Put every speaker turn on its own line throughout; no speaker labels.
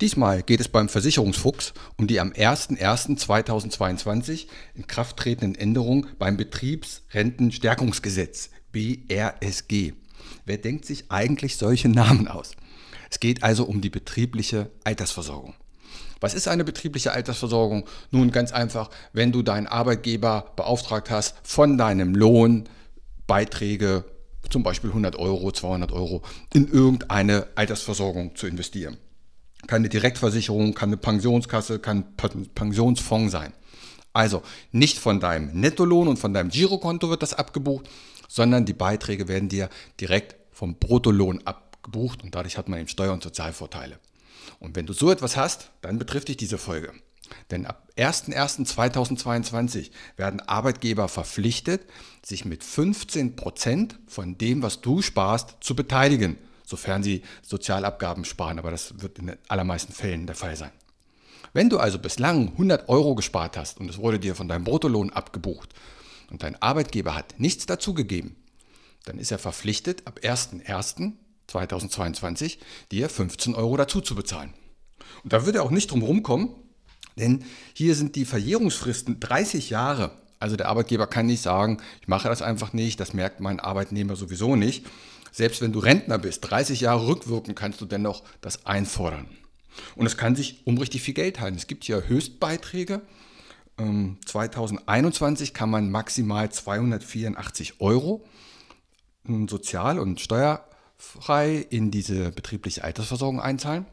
Diesmal geht es beim Versicherungsfuchs um die am 01.01.2022 in Kraft tretenden Änderungen beim Betriebsrentenstärkungsgesetz BRSG. Wer denkt sich eigentlich solche Namen aus? Es geht also um die betriebliche Altersversorgung. Was ist eine betriebliche Altersversorgung? Nun ganz einfach, wenn du deinen Arbeitgeber beauftragt hast, von deinem Lohn Beiträge, zum Beispiel 100 Euro, 200 Euro, in irgendeine Altersversorgung zu investieren. Kann eine Direktversicherung, kann eine Pensionskasse, kann ein Pensionsfonds sein. Also nicht von deinem Nettolohn und von deinem Girokonto wird das abgebucht, sondern die Beiträge werden dir direkt vom Bruttolohn abgebucht und dadurch hat man eben Steuer- und Sozialvorteile. Und wenn du so etwas hast, dann betrifft dich diese Folge. Denn ab 01.01.2022 werden Arbeitgeber verpflichtet, sich mit 15 Prozent von dem, was du sparst, zu beteiligen sofern sie Sozialabgaben sparen, aber das wird in den allermeisten Fällen der Fall sein. Wenn du also bislang 100 Euro gespart hast und es wurde dir von deinem Bruttolohn abgebucht und dein Arbeitgeber hat nichts dazugegeben, dann ist er verpflichtet, ab 01.01.2022 dir 15 Euro dazu zu bezahlen. Und da wird er auch nicht drum rumkommen, denn hier sind die Verjährungsfristen 30 Jahre. Also der Arbeitgeber kann nicht sagen, ich mache das einfach nicht, das merkt mein Arbeitnehmer sowieso nicht, selbst wenn du Rentner bist, 30 Jahre rückwirkend, kannst du dennoch das einfordern. Und es kann sich um richtig viel Geld handeln. Es gibt hier Höchstbeiträge. 2021 ähm, kann man maximal 284 Euro ähm, sozial- und steuerfrei in diese betriebliche Altersversorgung einzahlen.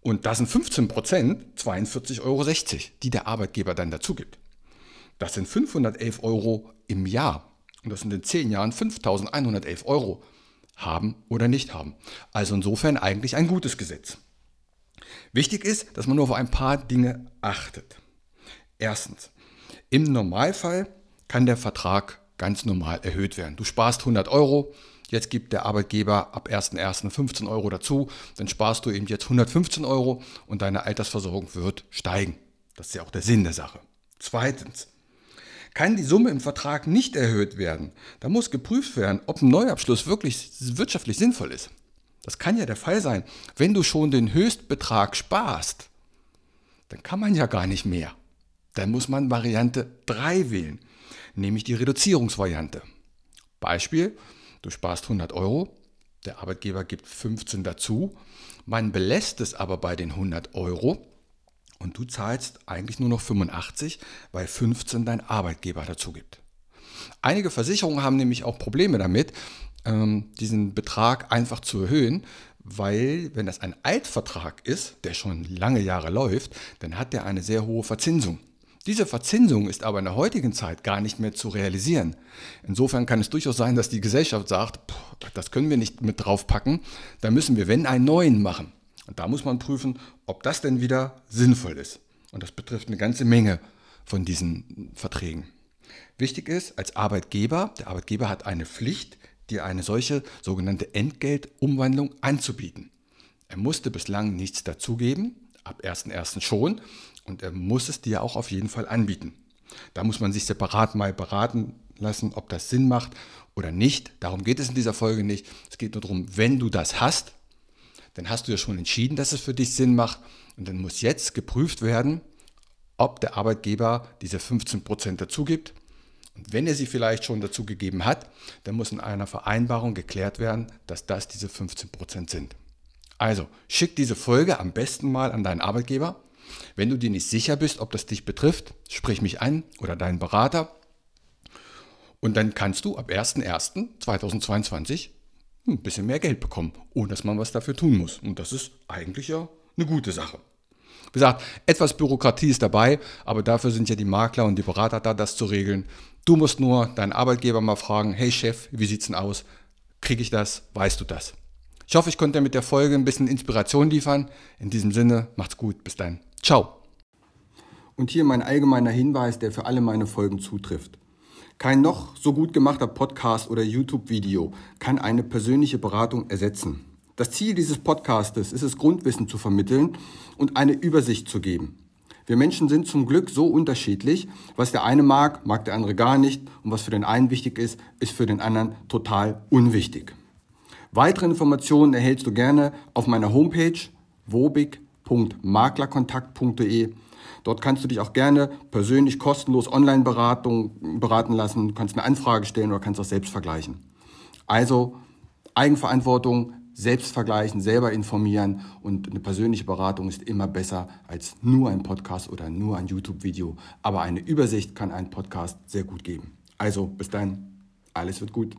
Und das sind 15 Prozent, 42,60 Euro, die der Arbeitgeber dann dazu gibt. Das sind 511 Euro im Jahr. Und das sind in 10 Jahren 5.111 Euro haben oder nicht haben. Also insofern eigentlich ein gutes Gesetz. Wichtig ist, dass man nur auf ein paar Dinge achtet. Erstens, im Normalfall kann der Vertrag ganz normal erhöht werden. Du sparst 100 Euro, jetzt gibt der Arbeitgeber ab 1.1. 15 Euro dazu, dann sparst du eben jetzt 115 Euro und deine Altersversorgung wird steigen. Das ist ja auch der Sinn der Sache. Zweitens, kann die Summe im Vertrag nicht erhöht werden, dann muss geprüft werden, ob ein Neuabschluss wirklich wirtschaftlich sinnvoll ist. Das kann ja der Fall sein. Wenn du schon den Höchstbetrag sparst, dann kann man ja gar nicht mehr. Dann muss man Variante 3 wählen, nämlich die Reduzierungsvariante. Beispiel, du sparst 100 Euro, der Arbeitgeber gibt 15 dazu, man belässt es aber bei den 100 Euro und du zahlst eigentlich nur noch 85, weil 15 dein Arbeitgeber dazu gibt. Einige Versicherungen haben nämlich auch Probleme damit, ähm, diesen Betrag einfach zu erhöhen, weil wenn das ein Altvertrag ist, der schon lange Jahre läuft, dann hat der eine sehr hohe Verzinsung. Diese Verzinsung ist aber in der heutigen Zeit gar nicht mehr zu realisieren. Insofern kann es durchaus sein, dass die Gesellschaft sagt, das können wir nicht mit draufpacken, da müssen wir, wenn, einen neuen machen. Und da muss man prüfen, ob das denn wieder sinnvoll ist. Und das betrifft eine ganze Menge von diesen Verträgen. Wichtig ist, als Arbeitgeber, der Arbeitgeber hat eine Pflicht, dir eine solche sogenannte Entgeltumwandlung anzubieten. Er musste bislang nichts dazugeben, ab 1.1. schon, und er muss es dir auch auf jeden Fall anbieten. Da muss man sich separat mal beraten lassen, ob das Sinn macht oder nicht. Darum geht es in dieser Folge nicht. Es geht nur darum, wenn du das hast, dann hast du ja schon entschieden, dass es für dich Sinn macht und dann muss jetzt geprüft werden, ob der Arbeitgeber diese 15% dazu gibt. Und wenn er sie vielleicht schon dazu gegeben hat, dann muss in einer Vereinbarung geklärt werden, dass das diese 15% sind. Also schick diese Folge am besten mal an deinen Arbeitgeber Wenn du dir nicht sicher bist, ob das dich betrifft, sprich mich an oder deinen Berater. Und dann kannst du ab 01.01.2022 ein bisschen mehr Geld bekommen, ohne dass man was dafür tun muss. Und das ist eigentlich ja eine gute Sache. Wie gesagt, etwas Bürokratie ist dabei, aber dafür sind ja die Makler und die Berater da, das zu regeln. Du musst nur deinen Arbeitgeber mal fragen, hey Chef, wie sieht's denn aus? Kriege ich das? Weißt du das? Ich hoffe, ich konnte mit der Folge ein bisschen Inspiration liefern. In diesem Sinne, macht's gut. Bis dann. Ciao.
Und hier mein allgemeiner Hinweis, der für alle meine Folgen zutrifft. Kein noch so gut gemachter Podcast oder YouTube-Video kann eine persönliche Beratung ersetzen. Das Ziel dieses Podcastes ist es, Grundwissen zu vermitteln und eine Übersicht zu geben. Wir Menschen sind zum Glück so unterschiedlich. Was der eine mag, mag der andere gar nicht. Und was für den einen wichtig ist, ist für den anderen total unwichtig. Weitere Informationen erhältst du gerne auf meiner Homepage wobig.maklerkontakt.de. Dort kannst du dich auch gerne persönlich kostenlos online beratung, beraten lassen, du kannst eine Anfrage stellen oder kannst auch selbst vergleichen. Also Eigenverantwortung, selbst vergleichen, selber informieren und eine persönliche Beratung ist immer besser als nur ein Podcast oder nur ein YouTube-Video. Aber eine Übersicht kann ein Podcast sehr gut geben. Also bis dann, alles wird gut.